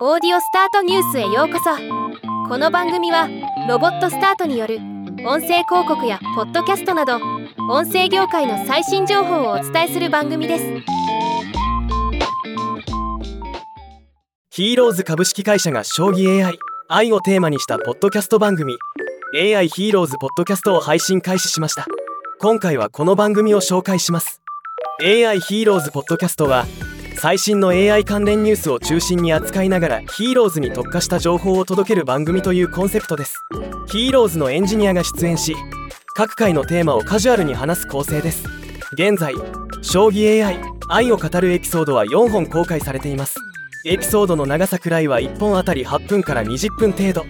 オーディオスタートニュースへようこそ。この番組はロボットスタートによる音声広告やポッドキャストなど音声業界の最新情報をお伝えする番組です。ヒーローズ株式会社が将棋 AI 愛をテーマにしたポッドキャスト番組 AI ヒーローズポッドキャストを配信開始しました。今回はこの番組を紹介します。AI ヒーローズポッドキャストは最新の AI 関連ニュースを中心に扱いながらヒーローズに特化した情報を届ける番組というコンセプトです。ヒーローズのエンジニアが出演し各回のテーマをカジュアルに話す構成です。現在将棋 AI 愛を語るエピソードは4本公開されています。エピソードの長さくらいは1本あたり8分から20分程度。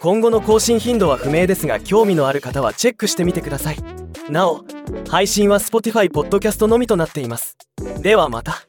今後の更新頻度は不明ですが興味のある方はチェックしてみてください。なお配信は Spotify ポッドキャストのみとなっています。ではまた。